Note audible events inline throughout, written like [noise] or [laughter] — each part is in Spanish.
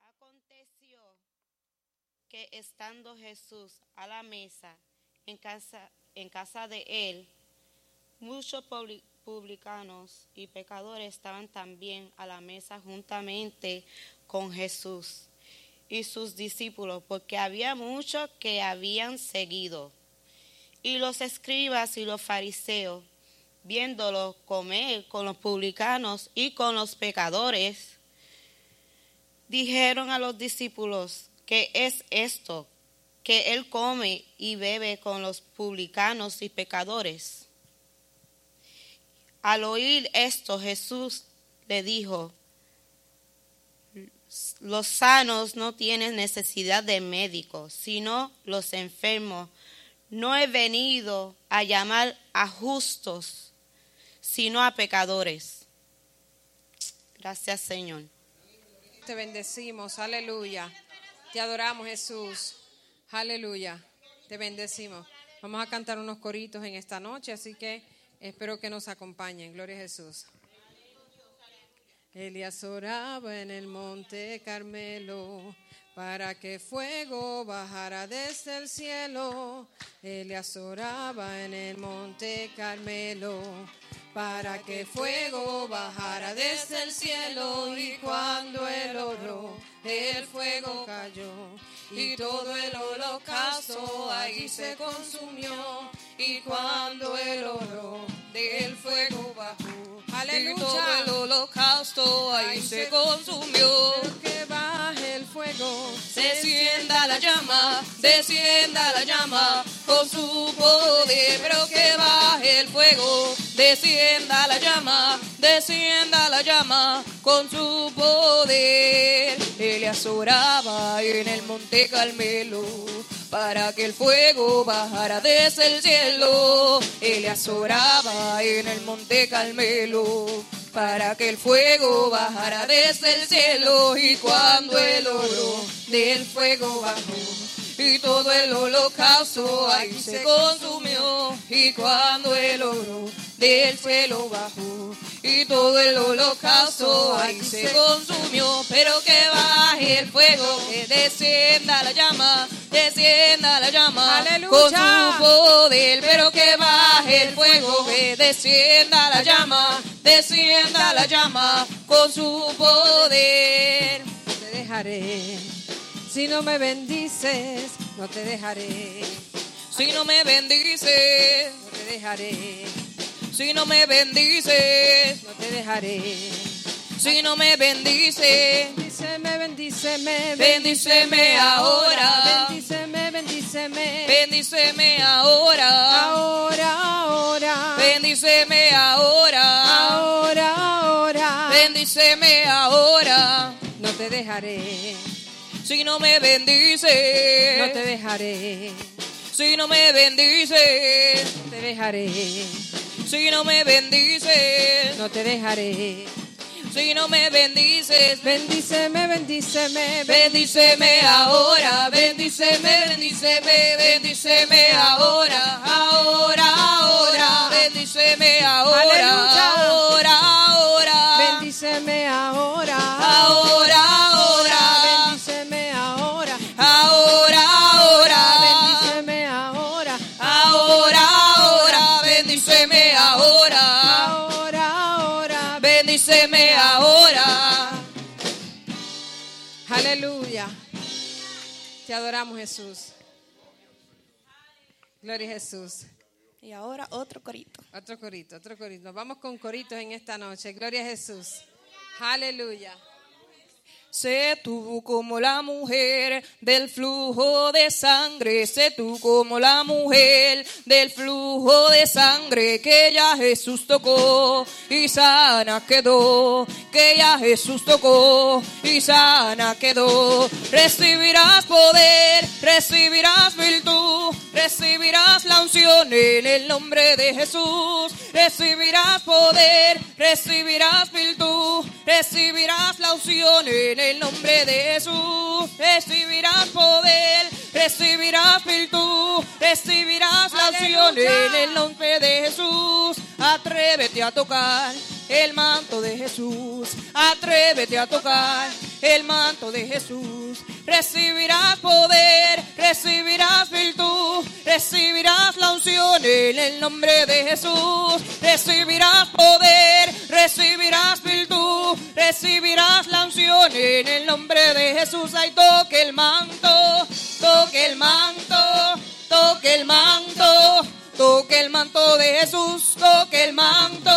Aconteció que estando Jesús a la mesa en casa, en casa de él, muchos publicanos y pecadores estaban también a la mesa juntamente con Jesús y sus discípulos, porque había muchos que habían seguido. Y los escribas y los fariseos, viéndolo comer con los publicanos y con los pecadores, dijeron a los discípulos, ¿qué es esto? Que él come y bebe con los publicanos y pecadores. Al oír esto, Jesús le dijo, los sanos no tienen necesidad de médicos, sino los enfermos. No he venido a llamar a justos, sino a pecadores. Gracias, Señor. Te bendecimos, aleluya. Te adoramos, Jesús. Aleluya. Te bendecimos. Vamos a cantar unos coritos en esta noche, así que Espero que nos acompañen. Gloria a Jesús. Elías oraba en el monte Carmelo para que fuego bajara desde el cielo. Elías oraba en el monte Carmelo para que fuego bajara desde el cielo y cuando él oró, el fuego cayó y todo el holocausto ahí se consumió y cuando él oró, del fuego bajó. Aleluya. Y todo el holocausto ahí se consumió. Que descienda la llama, descienda la llama con su poder. Pero que baje el fuego, descienda la llama, descienda la llama con su poder. Él oraba en el monte Carmelo para que el fuego bajara desde el cielo. Él oraba en el monte Carmelo para que el fuego bajara desde el cielo y cuando el oro del fuego bajó y todo el holocausto ahí se consumió y cuando el oro del cielo bajó y todo el holocausto ahí se consumió. Pero que baje el fuego, que descienda la llama, descienda la llama con su poder. Pero que baje el fuego, que descienda la llama, descienda la llama con su poder. Te dejaré, si no me bendices, no te dejaré. Si no me bendices, no te dejaré. Si no me bendices, no te dejaré. Si no me bendices, bendíceme, bendíceme, bendíceme ahora. Bendíceme, bendíceme, bendíceme ahora. Ahora, ahora. Bendíceme ahora. Ahora, ahora. Bendíceme ahora. No te dejaré. Si no me bendices, no te dejaré. Si no me bendices, no te dejaré. Si no me bendices, no te dejaré. Si no me bendices, bendíceme, bendíceme, bendíceme ahora, bendíceme, bendíceme, bendíceme ahora, ahora, ahora, bendíceme ahora, ahora, ahora, bendíceme ahora, ahora. Te adoramos, Jesús. Gloria a Jesús. Y ahora otro corito. Otro corito, otro corito. Nos vamos con coritos en esta noche. Gloria a Jesús. Aleluya. Sé tú como la mujer del flujo de sangre, sé tú como la mujer del flujo de sangre que ya Jesús tocó y sana quedó, que ya Jesús tocó y sana quedó. Recibirás poder, recibirás virtud, recibirás la unción en el nombre de Jesús. Recibirás poder, recibirás virtud, recibirás la unción en en el nombre de Jesús recibirás poder, recibirás virtud, recibirás la acción en el nombre de Jesús. Atrévete a tocar el manto de Jesús. atrévete a tocar el manto de Jesús. Recibirás poder, recibirás virtud, recibirás la unción en el nombre de Jesús. Recibirás poder, recibirás virtud, recibirás la unción en el nombre de Jesús. Ay, toque el manto, toque el manto, toque el manto, toque el manto de Jesús, toque el manto.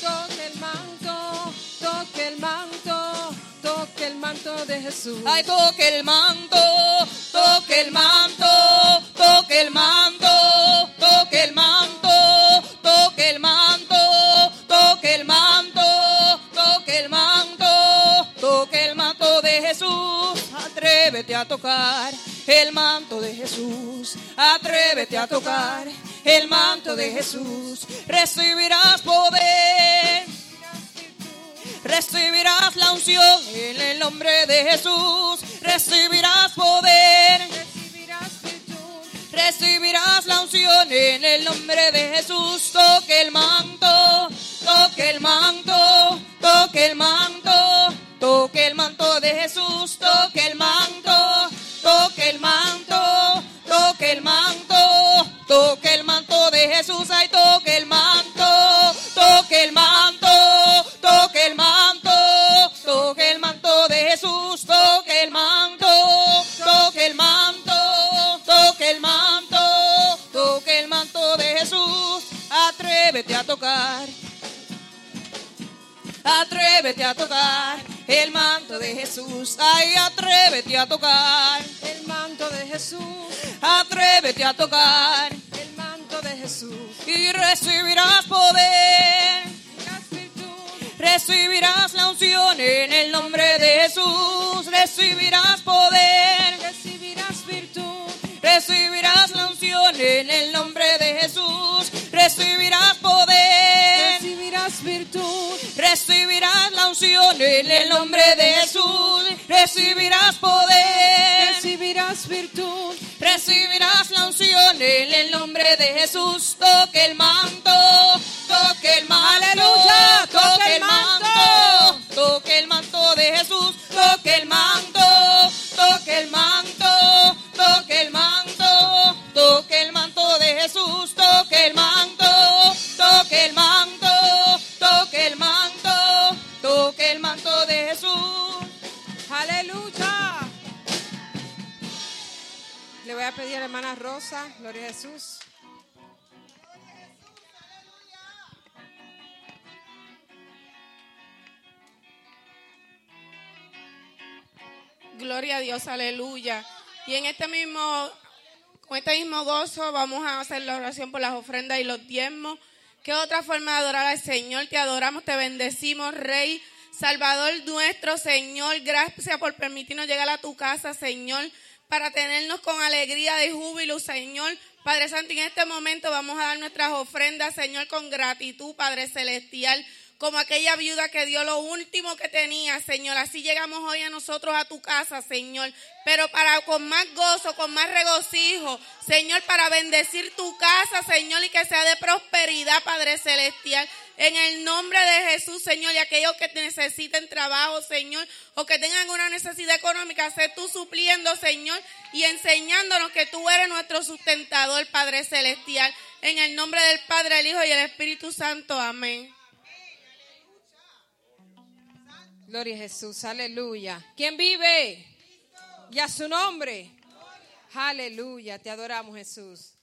Toque el manto, toque el manto, toque el manto de Jesús. Ay, toque el manto, toque el manto, toque el manto, a tocar el manto de Jesús. Atrévete a tocar el manto de Jesús. Recibirás poder. Recibirás la unción en el nombre de Jesús. Recibirás poder. Recibirás la unción en el nombre de Jesús. Toque el manto, toque el manto, toque el manto, toque el manto de Jesús. Toque el manto, tocar. Atrévete a tocar el manto de Jesús. Ay, atrévete a tocar. el manto de Jesús, Atrévete a tocar el manto de Jesús. y recibirás poder. Recibirás la unción en el nombre de Jesús. Recibirás poder. recibirás virtud, Recibirás la unción en el nombre de Jesús. Recibirás unción en el nombre de Jesús. Recibirás poder. recibirás virtud, Recibirás la unción en el nombre de Jesús. Toque el manto, toque el manto, Aleluya, toque el manto, toque el manto de Jesús. Toque el manto, hermana Rosa, Gloria a Jesús. Gloria a Dios, aleluya. Y en este mismo, con este mismo gozo vamos a hacer la oración por las ofrendas y los diezmos. ¿Qué otra forma de adorar al Señor? Te adoramos, te bendecimos, Rey, Salvador nuestro, Señor. Gracias por permitirnos llegar a tu casa, Señor, para tenernos con alegría y júbilo, Señor. Padre Santo, en este momento vamos a dar nuestras ofrendas, Señor, con gratitud, Padre Celestial como aquella viuda que dio lo último que tenía, Señor. Así llegamos hoy a nosotros a tu casa, Señor. Pero para con más gozo, con más regocijo, Señor, para bendecir tu casa, Señor, y que sea de prosperidad, Padre Celestial. En el nombre de Jesús, Señor, y aquellos que necesiten trabajo, Señor, o que tengan una necesidad económica, sé tú supliendo, Señor, y enseñándonos que tú eres nuestro sustentador, Padre Celestial. En el nombre del Padre, el Hijo y el Espíritu Santo. Amén. Gloria a Jesús, aleluya. ¿Quién vive? Y a su nombre. Aleluya, te adoramos Jesús.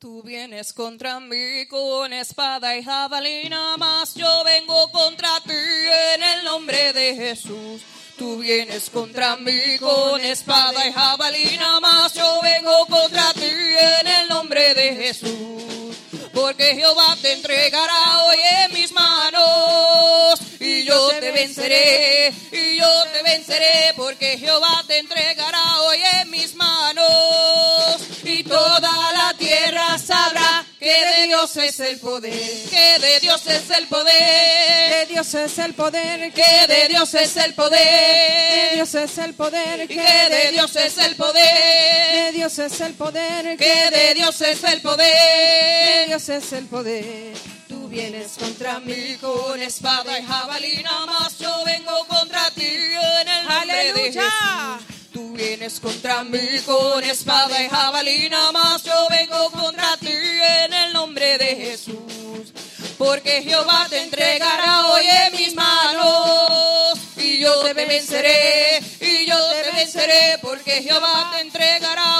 Tú vienes contra mí con espada y jabalina, mas yo vengo contra ti en el nombre de Jesús. Tú vienes contra mí con espada y jabalina, mas yo vengo contra ti en el nombre de Jesús. Porque Jehová te entregará hoy en mis manos y yo te venceré, y yo te venceré, porque Jehová te entregará hoy en mis manos y toda la que de Dios es el poder, que de Dios es el poder, De Dios es el poder, que de Dios es el de poder, Dios es el poder, que de Dios es el poder, de Dios es el poder, que de Dios es el de poder. Dios es el poder. Tú vienes contra mí Con espada y jabalina más yo vengo contra ti en el nombre de Aleluya. Jesús. Tú vienes contra mí con espada y jabalina más yo vengo contra ti en el nombre de Jesús. Porque Jehová te entregará hoy en mis manos y yo te venceré y yo te venceré porque Jehová te entregará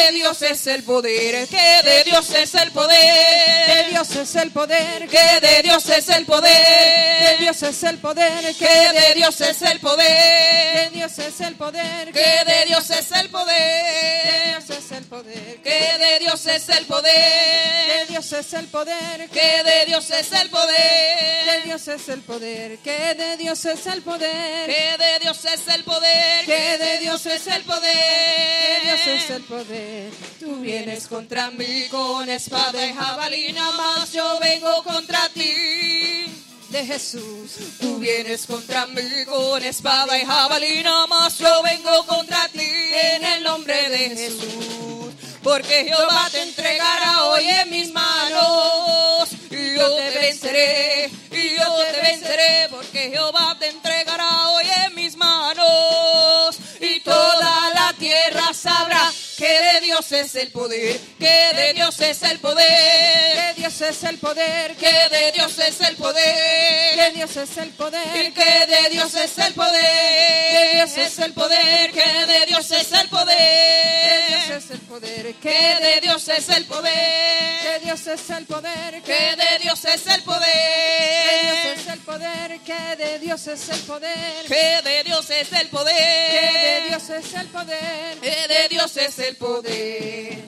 de Dios es el poder, que de Dios es el De poder, Dios es el poder, que de Dios es el de poder, Dios es el poder, que de Dios es el de poder, Dios es el poder, que de Dios es el de poder, Dios es el poder, que de Dios es el de poder, Dios es el poder, que de Dios es el de poder, Dios es el poder, que de Dios es el poder, que de Dios es el poder, que de Dios es el de Dios es el poder. Tú vienes contra mí con espada y jabalina, más yo vengo contra ti. de Jesús. Tú vienes contra mí con espada y jabalina, más yo vengo contra ti en el nombre de Jesús. Porque Jehová te entregará hoy en mis manos y yo te venceré, y yo te venceré, porque Jehová te entregará hoy en mis manos y toda la tierra sabrá que de Dios es el poder, que de Dios es el De poder, Dios es el poder, que de Dios es el de poder. Dios es el poder, que de Dios es el poder, Dios es el poder, que de Dios es el de poder, Dios es el poder, que de Dios es el de poder, Dios es el poder, que de Dios es el de poder, poder, que de Dios es el poder, que de Dios es el que de poder, Dios es el poder. que de Dios es el poder.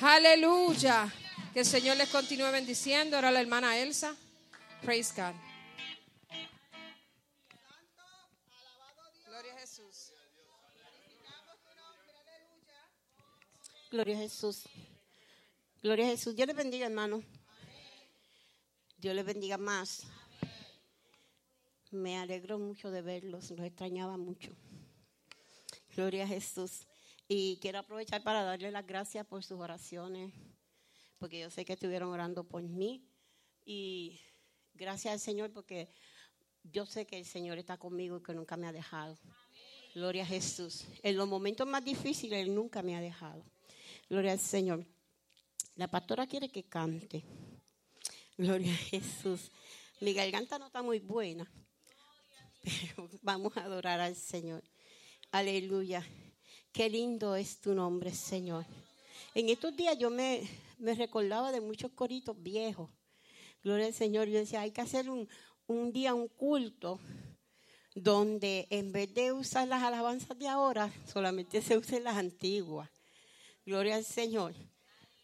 Aleluya. Que el Señor les continúe bendiciendo. Ahora la hermana Elsa. Praise God. Gloria a Jesús. Gloria a Jesús. Gloria a Jesús. Dios les bendiga, hermano. Dios les bendiga más. Me alegro mucho de verlos. Los extrañaba mucho. Gloria a Jesús. Y quiero aprovechar para darle las gracias por sus oraciones, porque yo sé que estuvieron orando por mí. Y gracias al Señor, porque yo sé que el Señor está conmigo y que nunca me ha dejado. Gloria a Jesús. En los momentos más difíciles, Él nunca me ha dejado. Gloria al Señor. La pastora quiere que cante. Gloria a Jesús. Mi garganta no está muy buena, pero [laughs] vamos a adorar al Señor. Aleluya. Qué lindo es tu nombre, Señor. En estos días yo me, me recordaba de muchos coritos viejos. Gloria al Señor. Yo decía, hay que hacer un, un día, un culto, donde en vez de usar las alabanzas de ahora, solamente se usen las antiguas. Gloria al Señor.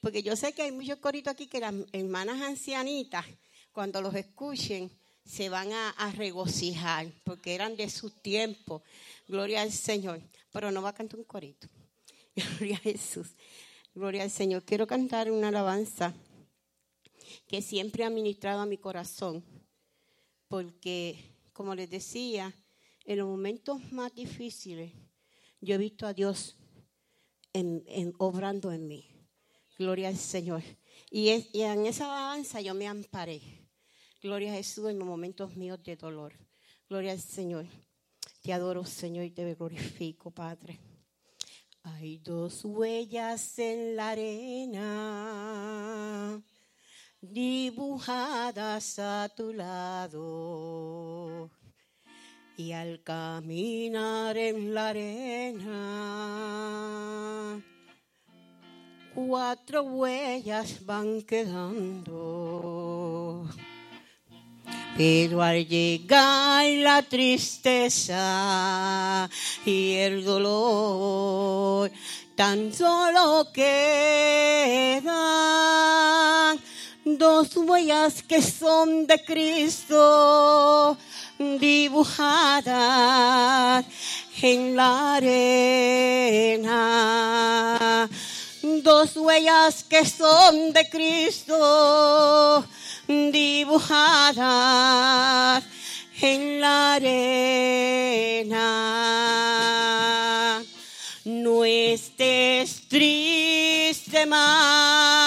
Porque yo sé que hay muchos coritos aquí que las hermanas ancianitas, cuando los escuchen, se van a, a regocijar, porque eran de su tiempo. Gloria al Señor. Pero no va a cantar un corito. [laughs] Gloria a Jesús. Gloria al Señor. Quiero cantar una alabanza que siempre ha ministrado a mi corazón, porque, como les decía, en los momentos más difíciles, yo he visto a Dios en, en- obrando en mí. Gloria al Señor. Y, y en esa alabanza yo me amparé. Gloria a Jesús en los momentos míos de dolor. Gloria al Señor. Te adoro, Señor, y te glorifico, Padre. Hay dos huellas en la arena, dibujadas a tu lado. Y al caminar en la arena, cuatro huellas van quedando. Pero al llegar la tristeza y el dolor, tan solo quedan dos huellas que son de Cristo dibujadas en la arena. dos huellas que son de Cristo dibujadas en la arena. No estés triste más,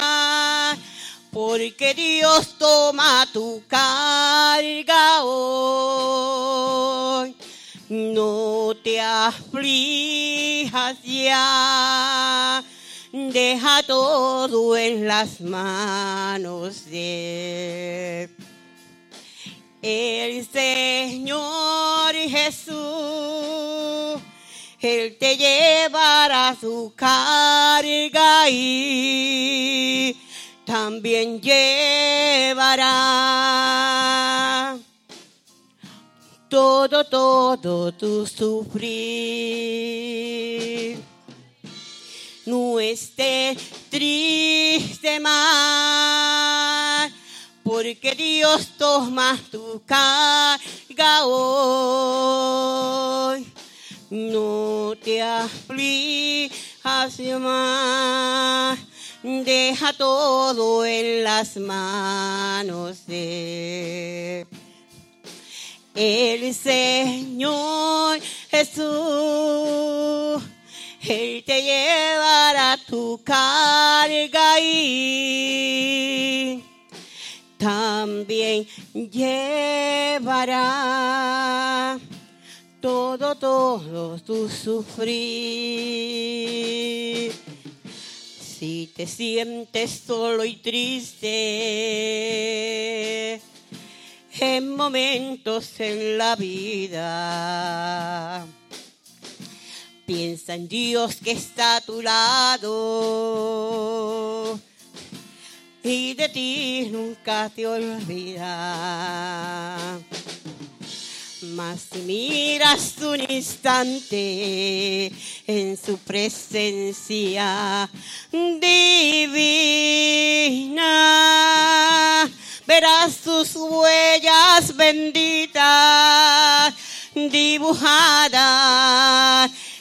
porque Dios toma tu carga hoy. No te aflijas ya, deja todo en las manos de el Señor Jesús. Él te llevará su carga y también llevará todo, todo tu sufrir. No estés triste más, porque Dios toma tu carga hoy. No te aflijas más, deja todo en las manos de el Señor Jesús. Él te llevará tu carga y también llevará todo, todo tu sufrir. Si te sientes solo y triste en momentos en la vida, piensa en Dios que está a tu lado y de ti nunca te olvida. Mas si miras un instante en su presencia divina, verás sus huellas benditas dibujadas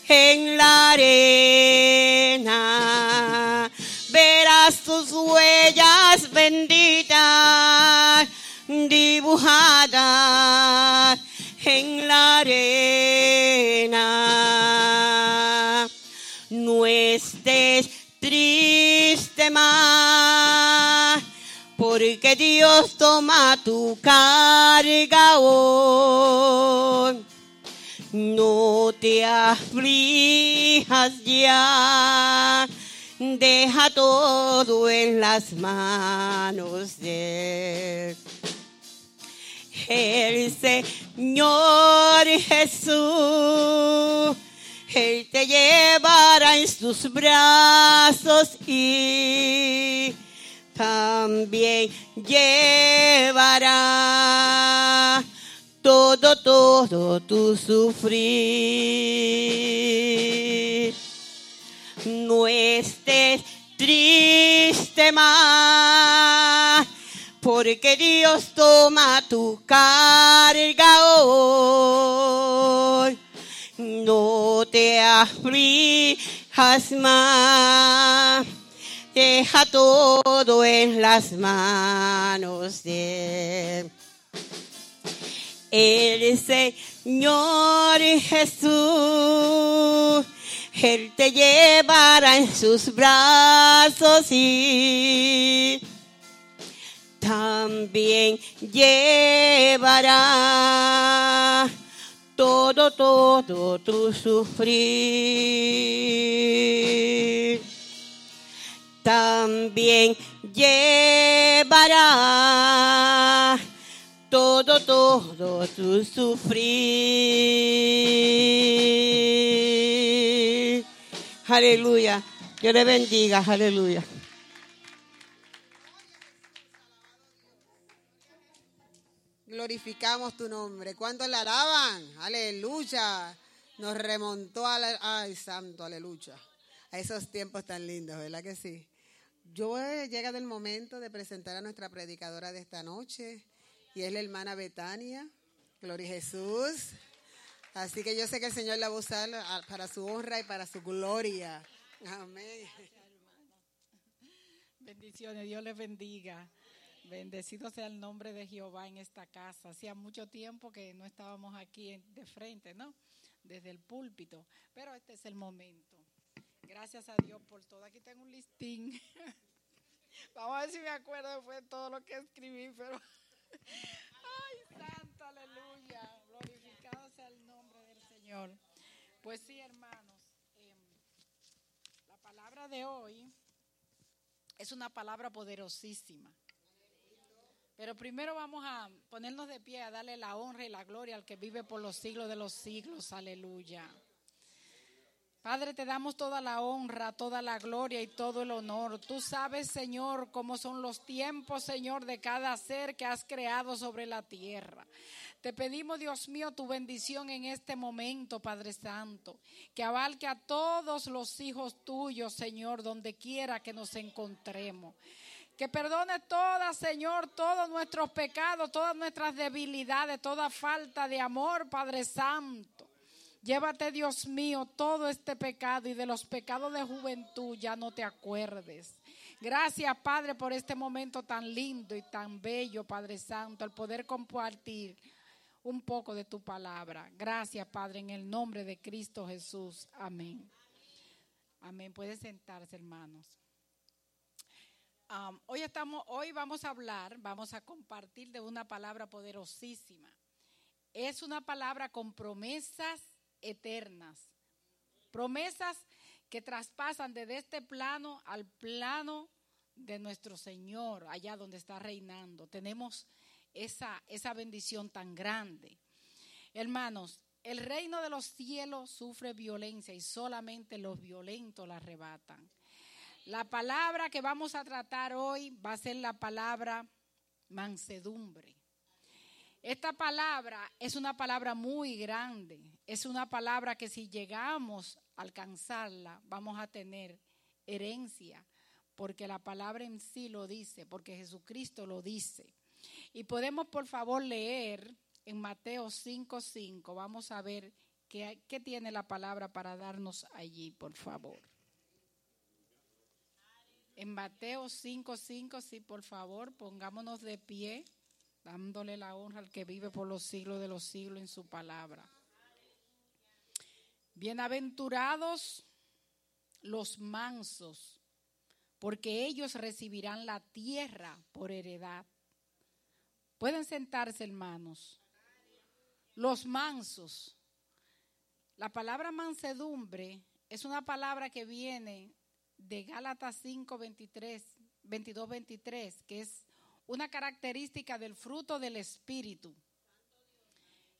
en la arena. Verás sus huellas benditas dibujadas en la arena. No estés triste más, porque Dios toma tu carga hoy. No te aflijas ya, deja todo en las manos de Él el Señor Jesús. Él te llevará en sus brazos y también llevará todo, todo tu sufrir. No estés triste más porque Dios toma tu carga hoy. No te aflijas más, deja todo en las manos de el Señor Jesús. Él te llevará en sus brazos y también llevará todo, todo tu sufrir. También llevará todo, todo tu sufrir. Aleluya. Dios le bendiga. Aleluya. Glorificamos tu nombre. ¿Cuántos la alaban? Aleluya. Nos remontó a la... Ay, santo, aleluya. A esos tiempos tan lindos, ¿verdad que sí? Yo he llegado el momento de presentar a nuestra predicadora de esta noche y es la hermana Betania. Gloria a Jesús. Así que yo sé que el Señor la va a usar para su honra y para su gloria. Amén. Bendiciones, Dios les bendiga. Bendecido sea el nombre de Jehová en esta casa. Hacía mucho tiempo que no estábamos aquí de frente, ¿no? Desde el púlpito. Pero este es el momento. Gracias a Dios por todo. Aquí tengo un listín. [laughs] Vamos a ver si me acuerdo después de todo lo que escribí, pero. [laughs] ¡Ay, santo, aleluya! Glorificado sea el nombre del Señor. Pues sí, hermanos. em, la palabra de hoy es una palabra poderosísima. Pero primero vamos a ponernos de pie a darle la honra y la gloria al que vive por los siglos de los siglos. Aleluya. Padre, te damos toda la honra, toda la gloria y todo el honor. Tú sabes, Señor, cómo son los tiempos, Señor, de cada ser que has creado sobre la tierra. Te pedimos, Dios mío, tu bendición en este momento, Padre Santo, que abarque a todos los hijos tuyos, Señor, donde quiera que nos encontremos. Que perdone todas, Señor, todos nuestros pecados, todas nuestras debilidades, toda falta de amor, Padre Santo. Llévate, Dios mío, todo este pecado y de los pecados de juventud ya no te acuerdes. Gracias, Padre, por este momento tan lindo y tan bello, Padre Santo, el poder compartir un poco de tu palabra. Gracias, Padre, en el nombre de Cristo Jesús. Amén. Amén. Pueden sentarse, hermanos. Hoy, estamos, hoy vamos a hablar, vamos a compartir de una palabra poderosísima. Es una palabra con promesas eternas. Promesas que traspasan desde este plano al plano de nuestro Señor, allá donde está reinando. Tenemos esa, esa bendición tan grande. Hermanos, el reino de los cielos sufre violencia y solamente los violentos la arrebatan. La palabra que vamos a tratar hoy va a ser la palabra mansedumbre. Esta palabra es una palabra muy grande. Es una palabra que si llegamos a alcanzarla, vamos a tener herencia, porque la palabra en sí lo dice, porque Jesucristo lo dice. Y podemos, por favor, leer en Mateo 5:5. Vamos a ver qué, qué tiene la palabra para darnos allí, por favor. En Mateo 5:5, sí, por favor, pongámonos de pie, dándole la honra al que vive por los siglos de los siglos en su palabra. Bienaventurados los mansos, porque ellos recibirán la tierra por heredad. Pueden sentarse, hermanos. Los mansos. La palabra mansedumbre es una palabra que viene de Gálatas 5, 23, 22, 23, que es una característica del fruto del Espíritu.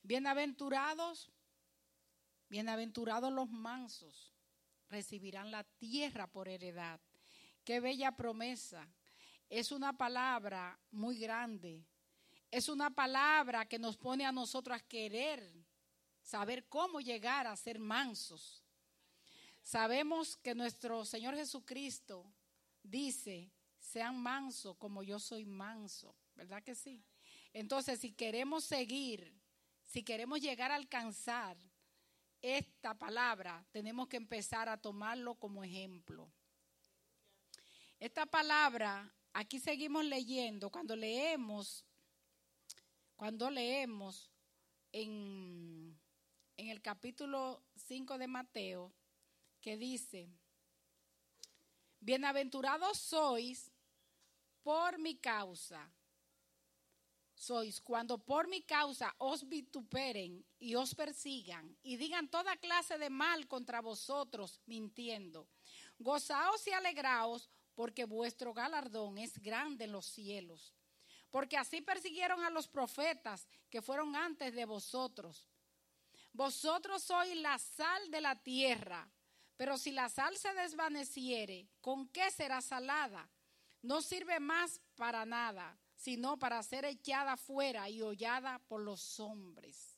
Bienaventurados, bienaventurados los mansos, recibirán la tierra por heredad. Qué bella promesa. Es una palabra muy grande. Es una palabra que nos pone a nosotros a querer saber cómo llegar a ser mansos. Sabemos que nuestro Señor Jesucristo dice, sean mansos como yo soy manso, ¿verdad que sí? Entonces, si queremos seguir, si queremos llegar a alcanzar esta palabra, tenemos que empezar a tomarlo como ejemplo. Esta palabra, aquí seguimos leyendo, cuando leemos, cuando leemos en, en el capítulo 5 de Mateo, que dice, bienaventurados sois por mi causa. Sois cuando por mi causa os vituperen y os persigan y digan toda clase de mal contra vosotros mintiendo. Gozaos y alegraos porque vuestro galardón es grande en los cielos. Porque así persiguieron a los profetas que fueron antes de vosotros. Vosotros sois la sal de la tierra. Pero si la sal se desvaneciere, ¿con qué será salada? No sirve más para nada, sino para ser echada fuera y hollada por los hombres.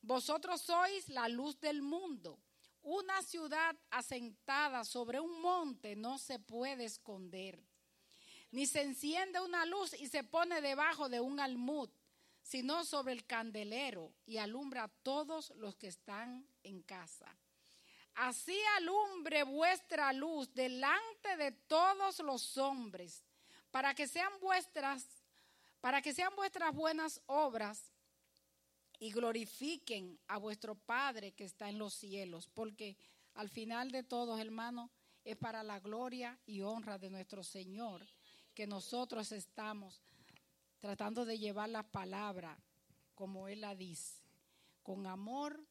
Vosotros sois la luz del mundo. Una ciudad asentada sobre un monte no se puede esconder. Ni se enciende una luz y se pone debajo de un almud, sino sobre el candelero y alumbra a todos los que están en casa. Así alumbre vuestra luz delante de todos los hombres, para que sean vuestras, para que sean vuestras buenas obras y glorifiquen a vuestro Padre que está en los cielos, porque al final de todos, hermanos, es para la gloria y honra de nuestro Señor que nosotros estamos tratando de llevar la palabra como Él la dice, con amor,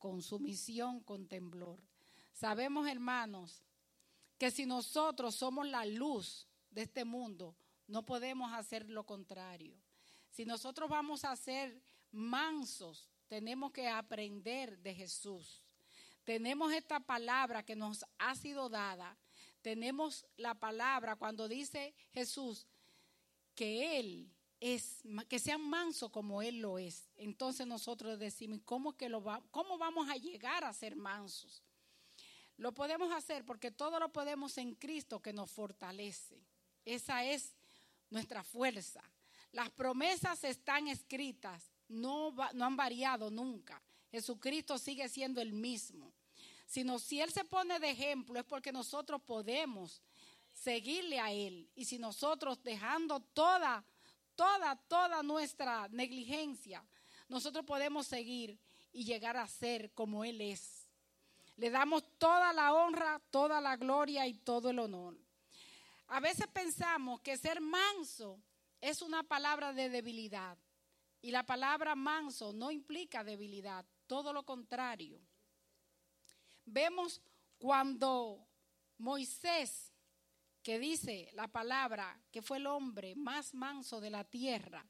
con sumisión, con temblor. Sabemos, hermanos, que si nosotros somos la luz de este mundo, no podemos hacer lo contrario. Si nosotros vamos a ser mansos, tenemos que aprender de Jesús. Tenemos esta palabra que nos ha sido dada. Tenemos la palabra cuando dice Jesús que Él es, que sean mansos como Él lo es. Entonces nosotros decimos, ¿cómo, que lo va, ¿cómo vamos a llegar a ser mansos? Lo podemos hacer porque todo lo podemos en Cristo que nos fortalece. Esa es nuestra fuerza. Las promesas están escritas, no, no han variado nunca. Jesucristo sigue siendo el mismo. Sino si Él se pone de ejemplo es porque nosotros podemos seguirle a Él. Y si nosotros dejando toda, toda, toda nuestra negligencia, nosotros podemos seguir y llegar a ser como Él es. Le damos toda la honra, toda la gloria y todo el honor. A veces pensamos que ser manso es una palabra de debilidad. Y la palabra manso no implica debilidad, todo lo contrario. Vemos cuando Moisés, que dice la palabra que fue el hombre más manso de la tierra,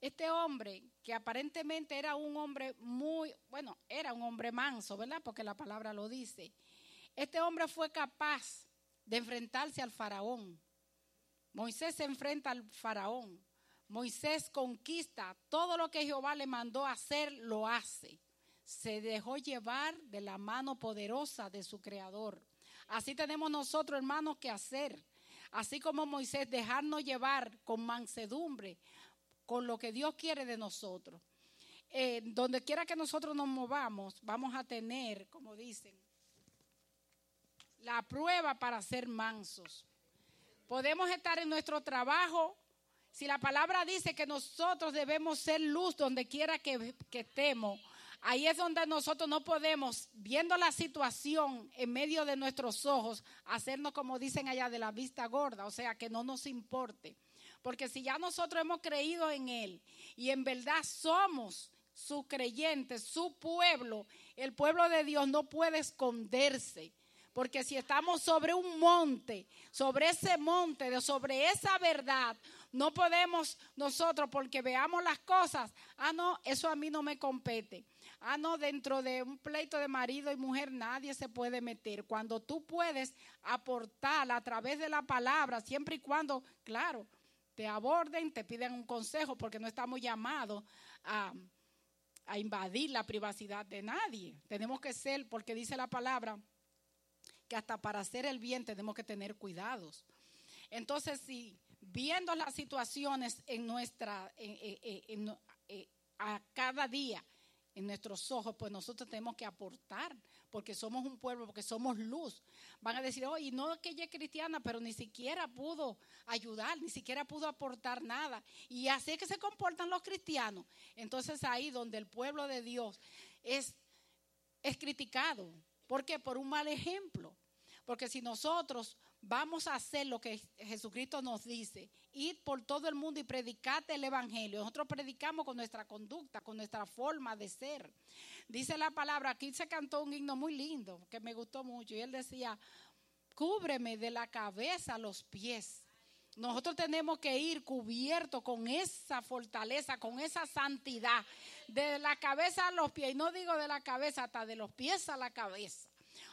este hombre que aparentemente era un hombre muy, bueno, era un hombre manso, ¿verdad? Porque la palabra lo dice. Este hombre fue capaz de enfrentarse al faraón. Moisés se enfrenta al faraón. Moisés conquista todo lo que Jehová le mandó hacer, lo hace. Se dejó llevar de la mano poderosa de su creador. Así tenemos nosotros, hermanos, que hacer. Así como Moisés, dejarnos llevar con mansedumbre, con lo que Dios quiere de nosotros. Eh, donde quiera que nosotros nos movamos, vamos a tener, como dicen, la prueba para ser mansos. Podemos estar en nuestro trabajo. Si la palabra dice que nosotros debemos ser luz donde quiera que, que estemos, ahí es donde nosotros no podemos, viendo la situación en medio de nuestros ojos, hacernos como dicen allá de la vista gorda, o sea, que no nos importe. Porque si ya nosotros hemos creído en Él y en verdad somos sus creyentes, su pueblo, el pueblo de Dios no puede esconderse. Porque si estamos sobre un monte, sobre ese monte, sobre esa verdad, no podemos nosotros, porque veamos las cosas, ah, no, eso a mí no me compete. Ah, no, dentro de un pleito de marido y mujer nadie se puede meter. Cuando tú puedes aportar a través de la palabra, siempre y cuando, claro, te aborden, te piden un consejo, porque no estamos llamados a, a invadir la privacidad de nadie. Tenemos que ser, porque dice la palabra, que hasta para hacer el bien tenemos que tener cuidados. Entonces, si viendo las situaciones en nuestra, a cada día, en nuestros ojos, pues nosotros tenemos que aportar, porque somos un pueblo, porque somos luz. Van a decir, oye, no es que ella es cristiana, pero ni siquiera pudo ayudar, ni siquiera pudo aportar nada. Y así es que se comportan los cristianos. Entonces ahí donde el pueblo de Dios es, es criticado. ¿Por qué? Por un mal ejemplo. Porque si nosotros vamos a hacer lo que Jesucristo nos dice, ir por todo el mundo y predicate el Evangelio. Nosotros predicamos con nuestra conducta, con nuestra forma de ser. Dice la palabra, aquí se cantó un himno muy lindo que me gustó mucho y él decía, cúbreme de la cabeza a los pies. Nosotros tenemos que ir cubiertos con esa fortaleza, con esa santidad, de la cabeza a los pies. Y no digo de la cabeza, hasta de los pies a la cabeza.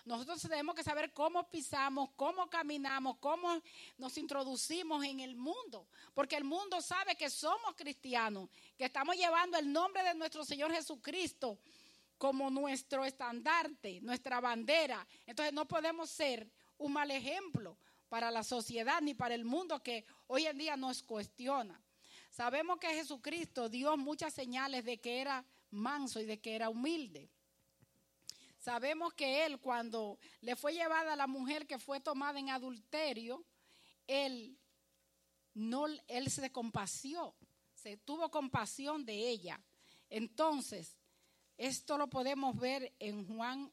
Nosotros tenemos que saber cómo pisamos, cómo caminamos, cómo nos introducimos en el mundo. Porque el mundo sabe que somos cristianos, que estamos llevando el nombre de nuestro Señor Jesucristo como nuestro estandarte, nuestra bandera. Entonces no podemos ser un mal ejemplo para la sociedad ni para el mundo que hoy en día nos cuestiona. Sabemos que Jesucristo dio muchas señales de que era manso y de que era humilde. Sabemos que él cuando le fue llevada la mujer que fue tomada en adulterio, él no él se compasió, se tuvo compasión de ella. Entonces, esto lo podemos ver en Juan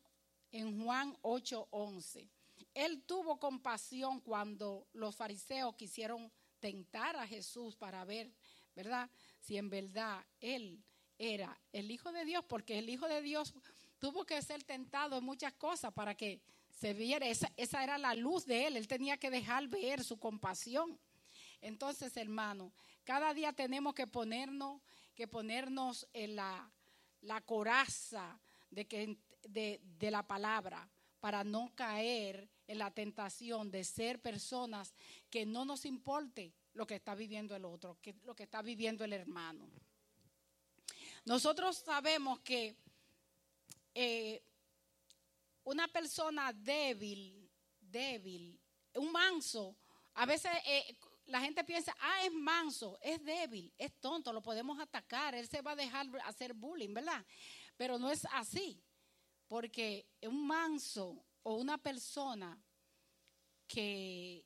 en Juan 8:11. Él tuvo compasión cuando los fariseos quisieron tentar a Jesús para ver, ¿verdad? Si en verdad él era el Hijo de Dios, porque el Hijo de Dios tuvo que ser tentado en muchas cosas para que se viera, esa, era la luz de él, él tenía que dejar ver su compasión. Entonces, hermano, cada día tenemos que ponernos, que ponernos en la, la coraza de, que, de, de la palabra para no caer en la tentación de ser personas que no nos importe lo que está viviendo el otro, lo que está viviendo el hermano. Nosotros sabemos que eh, una persona débil, débil, un manso, a veces eh, la gente piensa, ah, es manso, es débil, es tonto, lo podemos atacar, él se va a dejar hacer bullying, ¿verdad? Pero no es así, porque un manso o una persona que,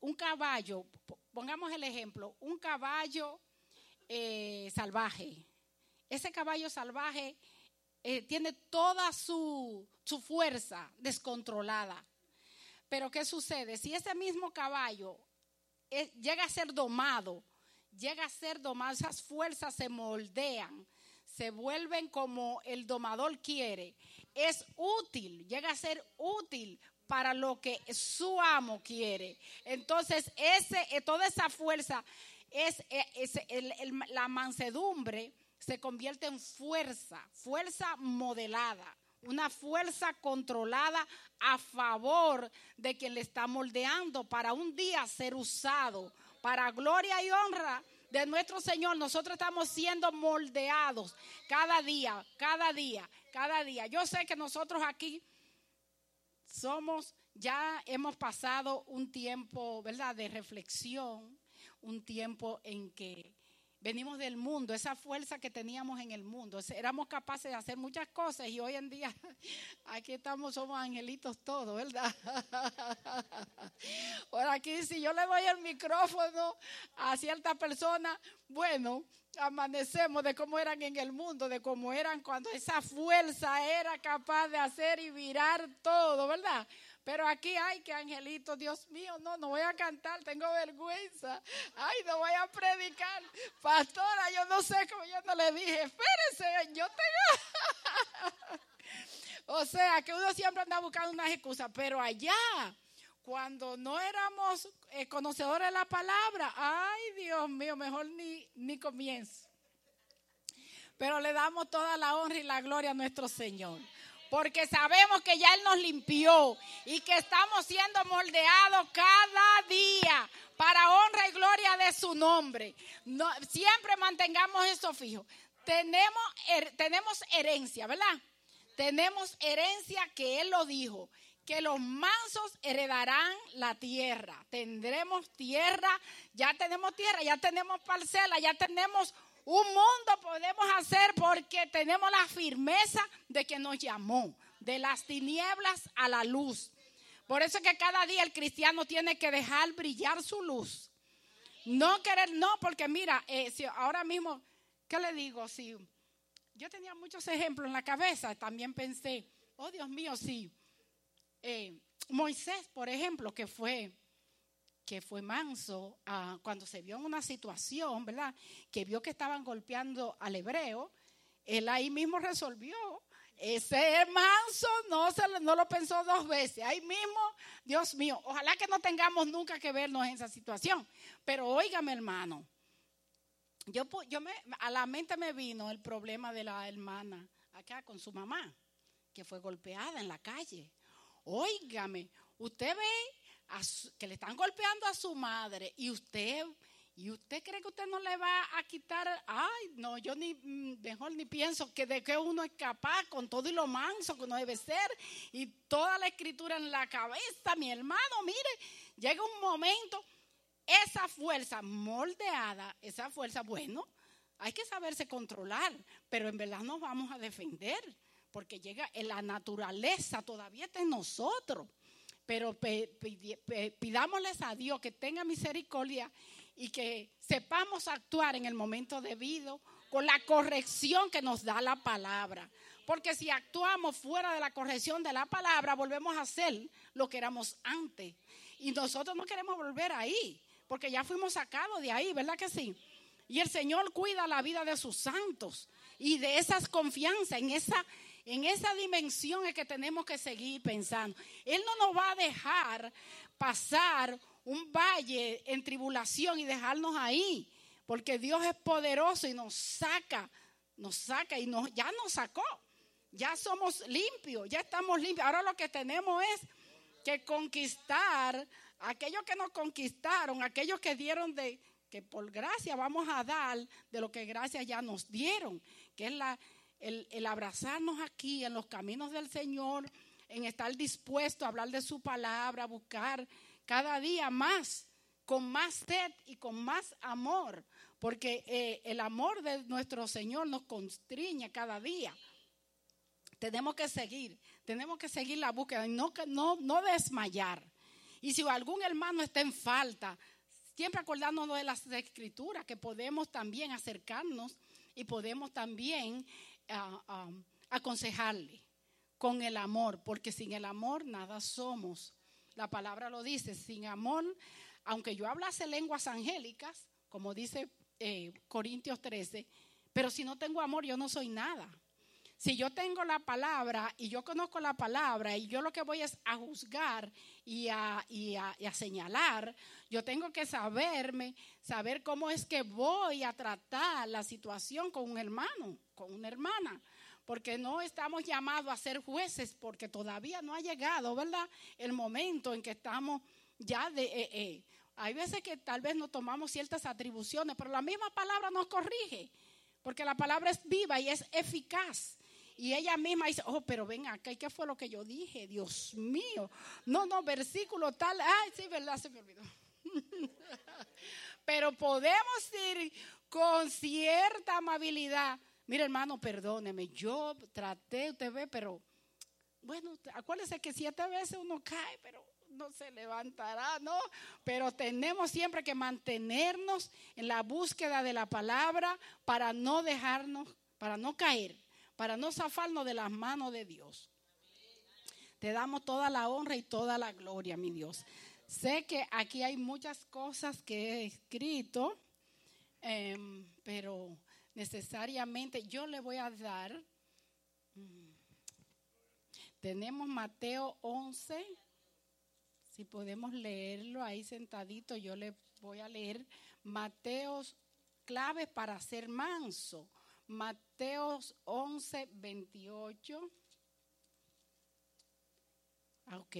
un caballo, pongamos el ejemplo, un caballo eh, salvaje, ese caballo salvaje eh, tiene toda su, su fuerza descontrolada. Pero ¿qué sucede? Si ese mismo caballo eh, llega a ser domado, llega a ser domado, esas fuerzas se moldean, se vuelven como el domador quiere, es útil, llega a ser útil para lo que su amo quiere. Entonces, ese, eh, toda esa fuerza es, la mansedumbre se convierte en fuerza, fuerza modelada, una fuerza controlada a favor de quien le está moldeando para un día ser usado para gloria y honra de nuestro Señor. Nosotros estamos siendo moldeados cada día, cada día, cada día. Yo sé que nosotros aquí somos, ya hemos pasado un tiempo, ¿verdad?, de reflexión, un tiempo en que venimos del mundo, esa fuerza que teníamos en el mundo. Éramos capaces de hacer muchas cosas y hoy en día [laughs] aquí estamos, somos angelitos todos, ¿verdad? [laughs] Por aquí, si yo le doy el micrófono a cierta persona, bueno, amanecemos de cómo eran en el mundo, de cómo eran cuando esa fuerza era capaz de hacer y virar todo, ¿verdad? Pero aquí, ay, que angelito, Dios mío, no, no voy a cantar, tengo vergüenza. Ay, no voy a predicar. Pastora, yo no sé cómo yo no le dije, espérese, yo tengo. [laughs] o sea, que uno siempre anda buscando unas excusas, pero allá, cuando no éramos eh, conocedores de la palabra, ay, Dios mío, mejor ni, ni comienzo. Pero le damos toda la honra y la gloria a nuestro Señor porque sabemos que ya Él nos limpió y que estamos siendo moldeados cada día para honra y gloria de su nombre. siempre mantengamos eso fijo. Tenemos, tenemos herencia, ¿verdad? Tenemos herencia que Él lo dijo, que los mansos heredarán la tierra. Tendremos tierra, ya tenemos tierra, ya tenemos parcela, ya tenemos un mundo podemos hacer porque tenemos la firmeza de que nos llamó de las tinieblas a la luz. Por eso es que cada día el cristiano tiene que dejar brillar su luz. No querer, no, porque mira, eh, si ahora mismo, ¿qué le digo? Si yo tenía muchos ejemplos en la cabeza, también pensé, oh Dios mío, sí. Eh, Moisés, por ejemplo, que fue que fue manso cuando se vio en una situación, ¿verdad? Que vio que estaban golpeando al hebreo, él ahí mismo resolvió. Ese manso no, se, no lo pensó dos veces. Ahí mismo, Dios mío, ojalá que no tengamos nunca que vernos en esa situación. Pero óigame, hermano, yo, yo me, a la mente me vino el problema de la hermana acá con su mamá, que fue golpeada en la calle. Óigame, usted ve que le están golpeando a su madre y usted y usted cree que usted no le va a quitar, ay, no, yo ni mm, mejor ni pienso que de que uno es capaz con todo y lo manso que uno debe ser y toda la escritura en la cabeza, mi hermano, mire, llega un momento esa fuerza moldeada, esa fuerza, bueno, hay que saberse controlar, pero en verdad nos vamos a defender porque llega en la naturaleza, todavía está en nosotros. Pero pidámosles a Dios que tenga misericordia y que sepamos actuar en el momento debido con la corrección que nos da la palabra. Porque si actuamos fuera de la corrección de la palabra, volvemos a ser lo que éramos antes. Y nosotros no queremos volver ahí, porque ya fuimos sacados de ahí, ¿verdad que sí? Y el Señor cuida la vida de sus santos y de esas confianzas, en esa, en esa dimensión es que tenemos que seguir pensando. Él no nos va a dejar pasar un valle en tribulación y dejarnos ahí, porque Dios es poderoso y nos saca, nos saca y nos, ya nos sacó. Ya somos limpios, ya estamos limpios. Ahora lo que tenemos es que conquistar aquellos que nos conquistaron, aquellos que dieron de que por gracia vamos a dar de lo que gracia ya nos dieron, que es la, el, abrazarnos aquí en los caminos del Señor, en estar dispuesto a hablar de su palabra, buscar cada día más, con más sed y con más amor, porque eh, el amor de nuestro Señor nos constriñe cada día tenemos que seguir, tenemos que seguir la búsqueda y no, no, no desmayar. Y si algún hermano está en falta, siempre acordándonos de las escrituras, que podemos también acercarnos y podemos también ah, aconsejarle con el amor, porque sin el amor nada somos. La palabra lo dice, sin amor, aunque yo hablase lenguas angélicas, como dice eh, Corintios 13, pero si no tengo amor yo no soy nada. Si yo tengo la palabra y yo conozco la palabra y yo lo que voy es a juzgar y a, señalar, yo tengo que saberme, saber cómo es que voy a tratar la situación con un hermano, con una hermana. Porque no estamos llamados a ser jueces porque todavía no ha llegado, ¿verdad? El momento en que estamos ya de... eh, eh, hay veces que tal vez no tomamos ciertas atribuciones, pero la misma palabra nos corrige. Porque la palabra es viva y es eficaz. Y ella misma dice, oh, pero ven acá, ¿y qué fue lo que yo dije? Dios mío. No, no, versículo tal. Ay, sí, verdad, se me olvidó. [laughs] pero podemos ir con cierta amabilidad. Mira, hermano, perdóneme, yo traté, usted ve, pero bueno, acuérdese que siete veces uno cae, pero no se levantará, ¿no? Pero tenemos siempre que mantenernos en la búsqueda de la palabra para no dejarnos, para no caer, para no zafarnos de las manos de Dios. Te damos toda la honra y toda la gloria, mi Dios. Sé que aquí hay muchas cosas que he escrito, em, pero necesariamente yo le voy a dar. mm, tenemos Mateo 11. Si podemos leerlo ahí sentadito, yo le voy a leer Mateos claves para ser manso. Mateos 11, 28. Ah, Ok,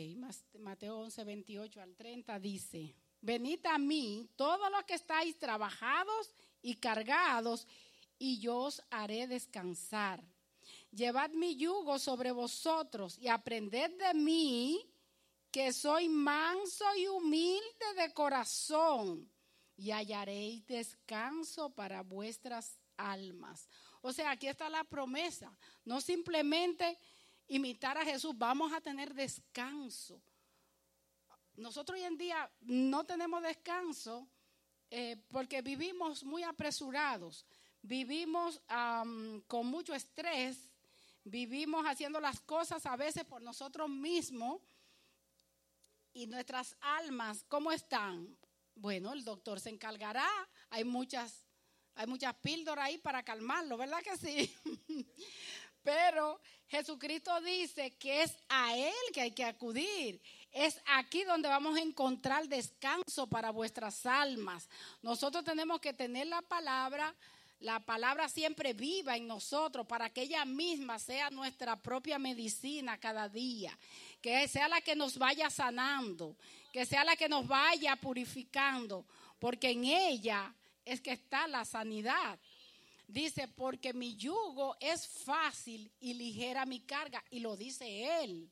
Mateo 11, 28 al 30 dice, venid a mí todos los que estáis trabajados y cargados, y yo os haré descansar. Llevad mi yugo sobre vosotros y aprended de mí, que soy manso y humilde de corazón, y hallaréis descanso para vuestras almas. O sea, aquí está la promesa. No simplemente imitar a Jesús, vamos a tener descanso. Nosotros hoy en día no tenemos descanso eh, porque vivimos muy apresurados, vivimos con mucho estrés, vivimos haciendo las cosas a veces por nosotros mismos y nuestras almas, ¿cómo están? Bueno, el doctor se encargará, hay muchas, hay muchas píldoras ahí para calmarlo, ¿verdad que sí? [laughs] Pero Jesucristo dice que es a Él que hay que acudir. Es aquí donde vamos a encontrar descanso para vuestras almas. Nosotros tenemos que tener la palabra, la palabra siempre viva en nosotros para que ella misma sea nuestra propia medicina cada día. Que sea la que nos vaya sanando, que sea la que nos vaya purificando, porque en ella es que está la sanidad. Dice, porque mi yugo es fácil y ligera mi carga. Y lo dice él.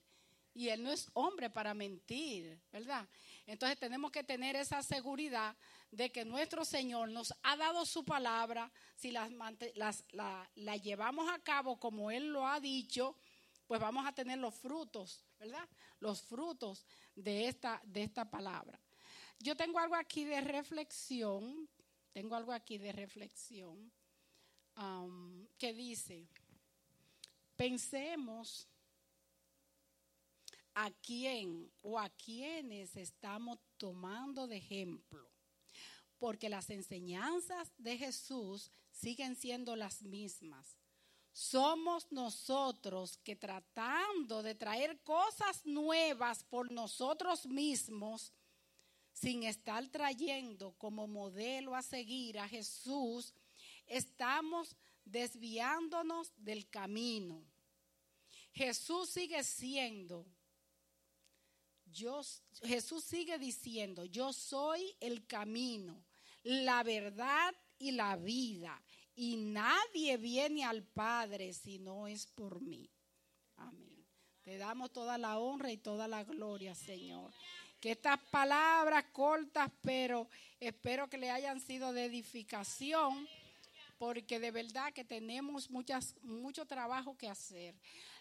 Y él no es hombre para mentir, ¿verdad? Entonces tenemos que tener esa seguridad de que nuestro Señor nos ha dado su palabra, si las, las- la, la llevamos a cabo como Él lo ha dicho, pues vamos a tener los frutos, ¿verdad? Los frutos de esta, de esta palabra. Yo tengo algo aquí de reflexión, tengo algo aquí de reflexión um, que dice, pensemos a quién o a quiénes estamos tomando de ejemplo, porque las enseñanzas de Jesús siguen siendo las mismas. Somos nosotros que tratando de traer cosas nuevas por nosotros mismos, sin estar trayendo como modelo a seguir a Jesús, estamos desviándonos del camino. Jesús sigue siendo, Jesús sigue diciendo, yo soy el camino, la verdad y la vida, y nadie viene al Padre si no es por mí. Amén. Te damos toda la honra y toda la gloria, Señor. Que estas palabras cortas, pero espero que le hayan sido de edificación porque de verdad que tenemos muchas, mucho trabajo que hacer.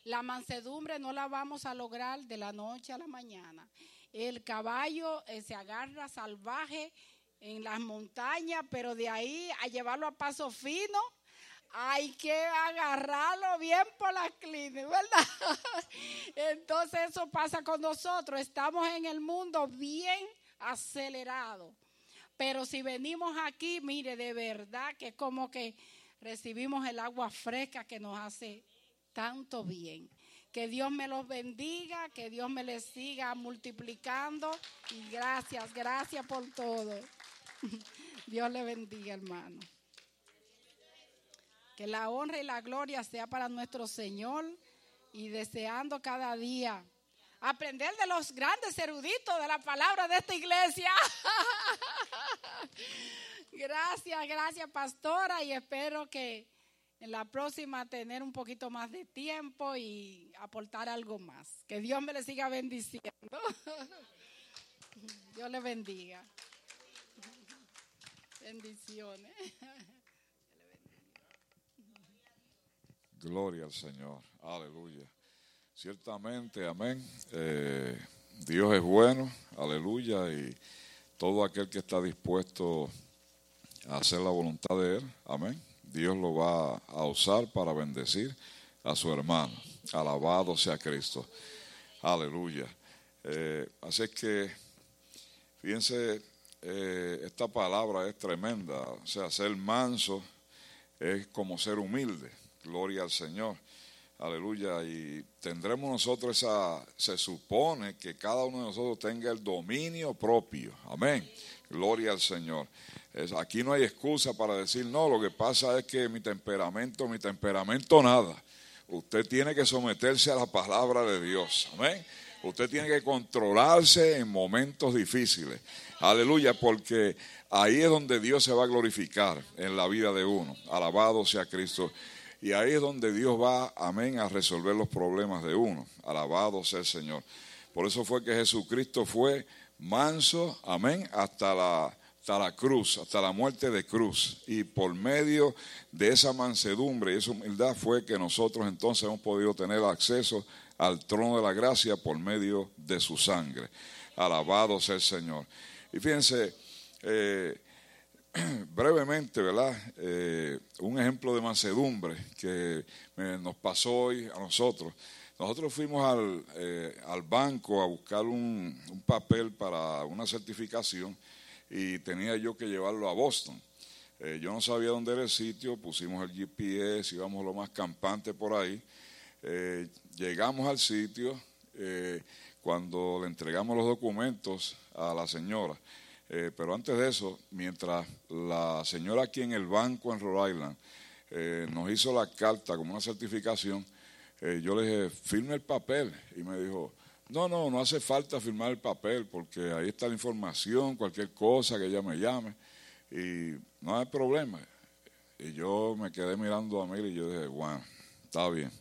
La mansedumbre no la vamos a lograr de la noche a la mañana. El caballo eh, se agarra salvaje en las montañas, pero de ahí a llevarlo a paso fino, hay que agarrarlo bien por la clínica, ¿verdad? [laughs] Entonces eso pasa con nosotros. Estamos en el mundo bien acelerado. Pero si venimos aquí, mire, de verdad que es como que recibimos el agua fresca que nos hace tanto bien. Que Dios me los bendiga, que Dios me les siga multiplicando. Y gracias, gracias por todo. [laughs] Dios le bendiga, hermano. Que la honra y la gloria sea para nuestro Señor y deseando cada día aprender de los grandes eruditos de la palabra de esta iglesia. [laughs] gracias, gracias pastora y espero que en la próxima tener un poquito más de tiempo y aportar algo más. Que Dios me le siga bendiciendo. [laughs] Dios le bendiga. Bendiciones. [laughs] Gloria al Señor. Aleluya. Ciertamente, amén. Eh, Dios es bueno, aleluya, y todo aquel que está dispuesto a hacer la voluntad de Él, amén. Dios lo va a usar para bendecir a su hermano. Alabado sea Cristo. Aleluya. Eh, así es que, fíjense, eh, esta palabra es tremenda. O sea, ser manso es como ser humilde. Gloria al Señor. Aleluya. Y tendremos nosotros esa, se supone que cada uno de nosotros tenga el dominio propio. Amén. Gloria al Señor. Aquí no hay excusa para decir, no, lo que pasa es que mi temperamento, mi temperamento nada. Usted tiene que someterse a la palabra de Dios. Amén. Usted tiene que controlarse en momentos difíciles. Aleluya, porque ahí es donde Dios se va a glorificar en la vida de uno. Alabado sea Cristo. Y ahí es donde Dios va, amén, a resolver los problemas de uno. Alabado sea el Señor. Por eso fue que Jesucristo fue manso, amén, hasta la, hasta la cruz, hasta la muerte de cruz. Y por medio de esa mansedumbre y esa humildad fue que nosotros entonces hemos podido tener acceso al trono de la gracia por medio de su sangre. Alabado sea el Señor. Y fíjense, eh, [clears throat] brevemente, ¿verdad? Eh, un ejemplo de mansedumbre que nos pasó hoy a nosotros. Nosotros fuimos al, eh, al banco a buscar un, un, papel para una certificación y tenía yo que llevarlo a Boston. Eh, yo no sabía dónde era el sitio, pusimos el GPS, íbamos lo más campante por ahí. llegamos al sitio, cuando le entregamos los documentos a la señora, eh, pero antes de eso, mientras la señora aquí en el banco en Rhode Island eh, nos hizo la carta como una certificación, eh, yo le dije, firme el papel. Y me dijo, no, no, no hace falta firmar el papel porque ahí está la información, cualquier cosa que ella me llame. Y no hay problema. Y yo me quedé mirando a mí y yo dije, bueno, está bien.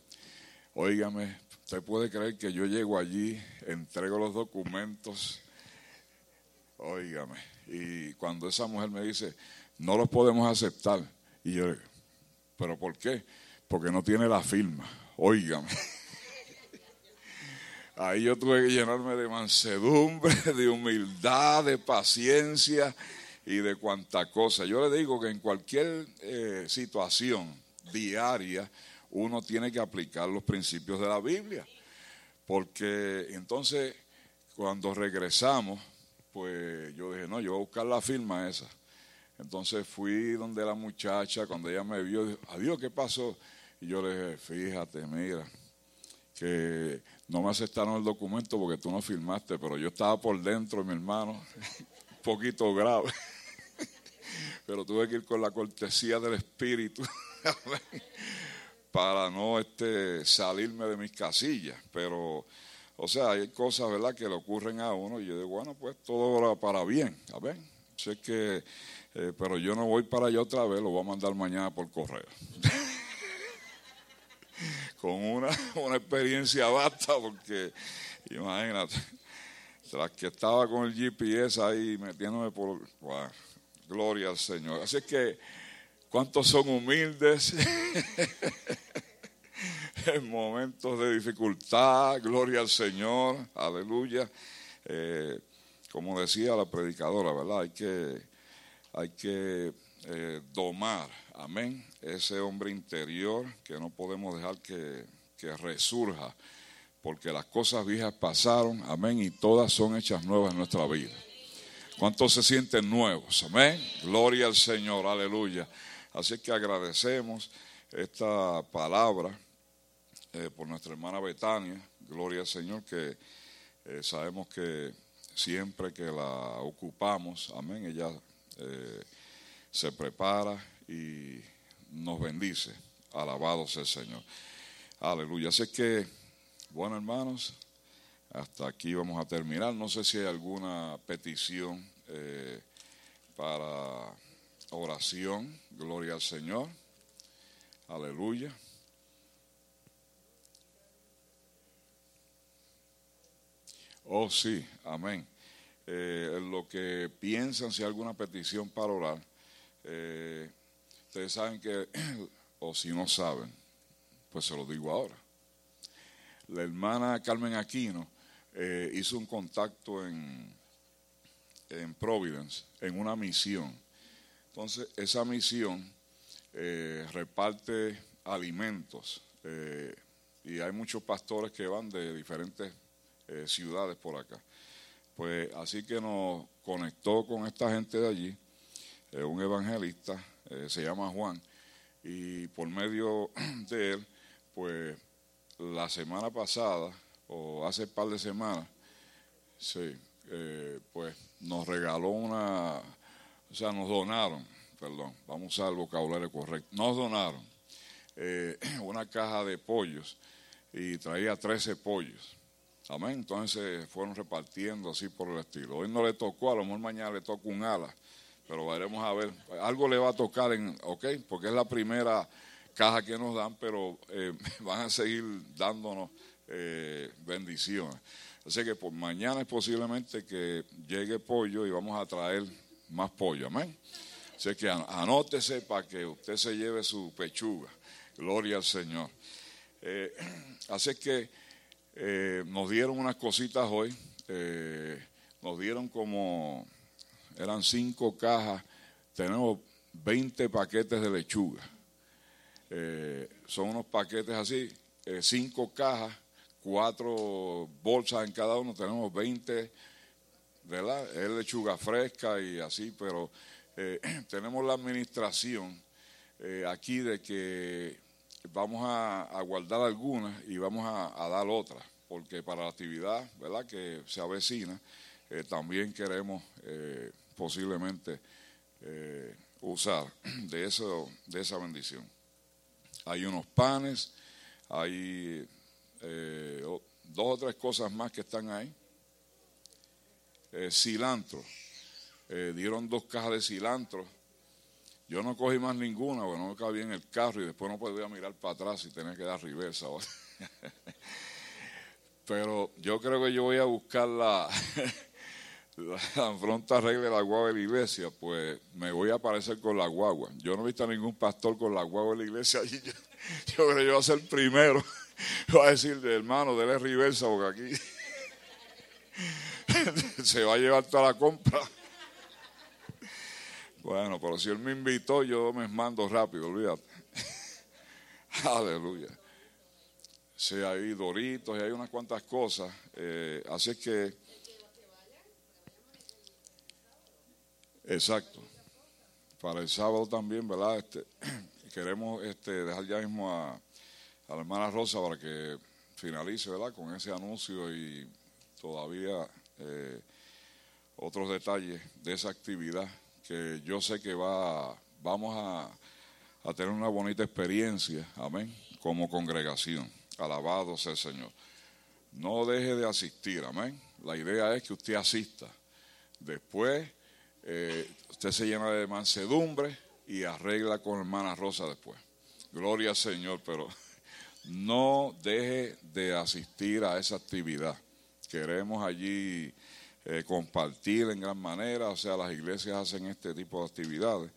Óigame, usted puede creer que yo llego allí, entrego los documentos Óigame. Y cuando esa mujer me dice, no los podemos aceptar. Y yo, ¿pero por qué? Porque no tiene la firma. Óigame. [laughs] Ahí yo tuve que llenarme de mansedumbre, [laughs] de humildad, de paciencia y de cuanta cosa. Yo le digo que en cualquier eh, situación diaria uno tiene que aplicar los principios de la Biblia. Porque entonces cuando regresamos, pues yo dije, no, yo voy a buscar la firma esa. Entonces fui donde la muchacha, cuando ella me vio, dijo, adiós, ¿qué pasó? Y yo le dije, fíjate, mira, que no me aceptaron el documento porque tú no firmaste, pero yo estaba por dentro, mi hermano, un [laughs] poquito grave. [laughs] pero tuve que ir con la cortesía del Espíritu [laughs] para no este, salirme de mis casillas. Pero, o sea, hay cosas, ¿verdad?, que le ocurren a uno y yo digo, bueno, pues todo para bien, a ver. Sé que, eh, pero yo no voy para allá otra vez, lo voy a mandar mañana por correo. [laughs] Con una, una experiencia basta, porque imagínate, tras que estaba con el GPS ahí metiéndome por. gloria al Señor. Así que, ¿cuántos son humildes? [laughs] en momentos de dificultad, gloria al Señor, aleluya. Eh, como decía la predicadora, ¿verdad? Hay que, hay que eh, domar, amén, ese hombre interior que no podemos dejar que, que resurja, porque las cosas viejas pasaron, amén, y todas son hechas nuevas en nuestra vida. ¿Cuántos se sienten nuevos? Amén. Gloria al Señor, aleluya. Así que agradecemos esta palabra eh, por nuestra hermana Betania. Gloria al Señor, que eh, sabemos que siempre que la ocupamos, amén, ella eh, se prepara y nos bendice. Alabado sea el Señor. Aleluya. Así que, bueno hermanos, hasta aquí vamos a terminar. No sé si hay alguna petición para oración. Gloria al Señor. Aleluya. Oh, sí, amén. Eh, lo que piensan, si hay alguna petición para orar, eh, ustedes saben que, [clears throat] o si no saben, pues se lo digo ahora. La hermana Carmen Aquino eh, hizo un contacto en, en Providence, en una misión. Entonces, esa misión reparte alimentos y hay muchos pastores que van de diferentes eh, ciudades por acá. Pues así que nos conectó con esta gente de allí, eh, un evangelista, eh, se llama Juan, y por medio [clears throat] de él, pues la semana pasada, o hace un par de semanas, sí, pues nos regaló una, o sea, nos donaron, perdón, vamos a usar el vocabulario correcto, nos donaron [clears throat] una caja de pollos y traía 13 pollos. Amén. Entonces fueron repartiendo así por el estilo. Hoy no le tocó, a lo mejor mañana le toca un ala, pero veremos a ver. Algo le va a tocar, en, ok, porque es la primera caja que nos dan, pero eh, [laughs] van a seguir dándonos eh, bendiciones. Así que por mañana es posiblemente que llegue pollo y vamos a traer más pollo. Amén. Así que anótese para que usted se lleve su pechuga. Gloria al Señor. Eh, [clears throat] así que eh, nos dieron unas cositas hoy, eh, nos dieron como, eran cinco cajas, tenemos 20 paquetes de lechuga. Eh, son unos paquetes así, cinco cajas, cuatro bolsas en cada uno, tenemos 20, ¿verdad? Es lechuga fresca y así, pero [clears throat] tenemos la administración aquí de que vamos a, guardar algunas y vamos a, dar otras, porque para la actividad ¿verdad? que se avecina, eh, también queremos eh, posiblemente eh, usar de, eso, de esa bendición. Hay unos panes, hay dos o tres cosas más que están ahí. cilantro, dieron dos cajas de cilantro yo no cogí más ninguna, porque no me cabía en el carro y después no podía mirar para atrás y tenía que dar reversa. [laughs] Pero yo creo que yo voy a buscar la, [laughs] la pronta de la guagua de la iglesia, pues me voy a aparecer con la guagua. Yo no he visto a ningún pastor con la guagua de la iglesia allí. [laughs] Yo, creo que yo voy a ser el primero. Voy a decir, hermano, déle reversa porque aquí se va a llevar toda la compra. Bueno, pero si él me invitó, yo me mando rápido, olvídate. [laughs] Aleluya. Sí, hay doritos y hay unas cuantas cosas. Eh, así que. Exacto. Para el sábado también, ¿verdad? Este, [clears throat] queremos este, dejar ya mismo a, a la hermana Rosa para que finalice, ¿verdad? Con ese anuncio y todavía eh, otros detalles de esa actividad que yo sé que va, vamos a, a tener una bonita experiencia, amén, como congregación. Alabado sea el Señor. No deje de asistir, amén. La idea es que usted asista. Después, eh, usted se llena de mansedumbre y arregla con hermana Rosa después. Gloria al Señor, pero [laughs] no deje de asistir a esa actividad. Queremos allí eh, compartir en gran manera, o sea, las iglesias hacen este tipo de actividades.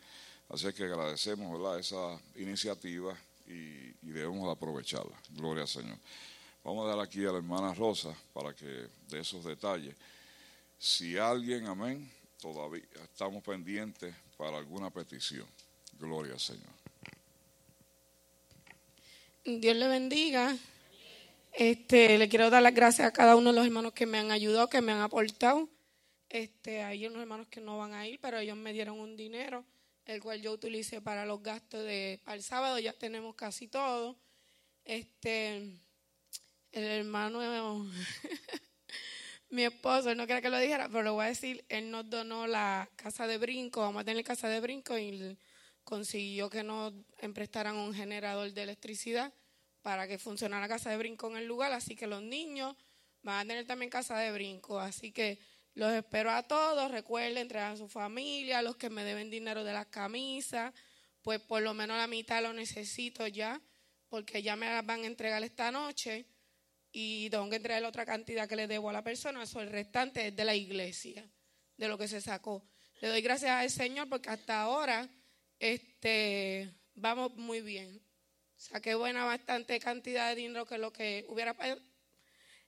Así que agradecemos esa iniciativa y, debemos de aprovecharla. Gloria al Señor. Vamos a dar aquí a la hermana Rosa para que de esos detalles. Si alguien, amén, todavía estamos pendientes para alguna petición. Gloria al Señor. Dios le bendiga. Este, le quiero dar las gracias a cada uno de los hermanos que me han ayudado, que me han aportado. Este, hay unos hermanos que no van a ir, pero ellos me dieron un dinero, el cual yo utilicé para los gastos de el sábado. Ya tenemos casi todo. Este, el hermano, [laughs] mi esposo, él no quería que lo dijera, pero lo voy a decir, él nos donó la casa de brinco, vamos a tener casa de brinco y consiguió que nos emprestaran un generador de electricidad para que funcionara la casa de brinco en el lugar, así que los niños van a tener también casa de brinco, así que los espero a todos, recuerden, traer a su familia, los que me deben dinero de las camisas, pues por lo menos la mitad lo necesito ya, porque ya me las van a entregar esta noche y tengo que entregar la otra cantidad que le debo a la persona, eso el restante es de la iglesia, de lo que se sacó. Le doy gracias al Señor porque hasta ahora este, vamos muy bien. Saqué buena bastante cantidad de dinero que lo que hubiera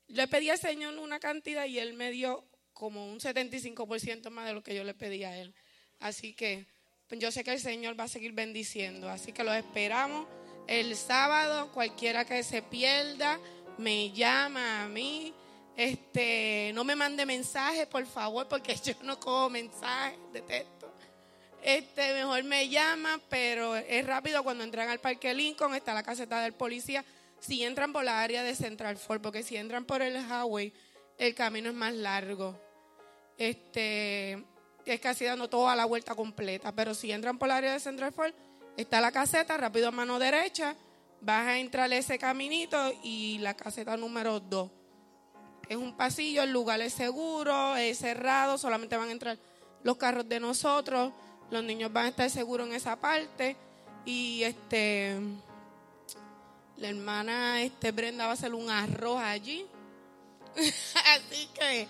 Le pedí al Señor una cantidad y Él me dio como un 75% más de lo que yo le pedí a Él. Así que pues, yo sé que el Señor va a seguir bendiciendo. Así que los esperamos el sábado. Cualquiera que se pierda, me llama a mí. Este, no me mande mensajes, por favor, porque [laughs] yo no cojo mensajes. Este, mejor me llama, pero es rápido cuando entran al Parque Lincoln, está la caseta del policía. Si entran por la área de Central Ford, porque si entran por el highway, el camino es más largo. Este, es casi dando toda la vuelta completa. Pero si entran por la área de Central Ford, está la caseta, rápido a mano derecha, vas a entrar ese caminito y la caseta número 2. Es un pasillo, el lugar es seguro, es cerrado, solamente van a entrar los carros de nosotros, los niños van a estar seguros en esa parte y este la hermana este Brenda va a hacer un arroz allí. [laughs] Así que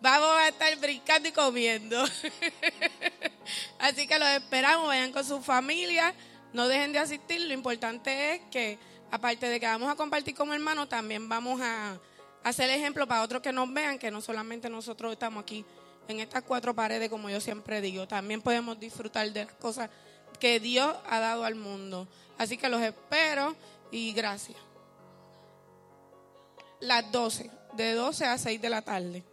vamos a estar brincando y comiendo. [laughs] Así que los esperamos, vayan con su familia, no dejen de asistir. Lo importante es que, aparte de que vamos a compartir como hermanos, también vamos a hacer ejemplo para otros que nos vean, que no solamente nosotros estamos aquí en estas cuatro paredes, como yo siempre digo, también podemos disfrutar de las cosas que Dios ha dado al mundo. Así que los espero y gracias. Las 12, de 12 a 6 de la tarde.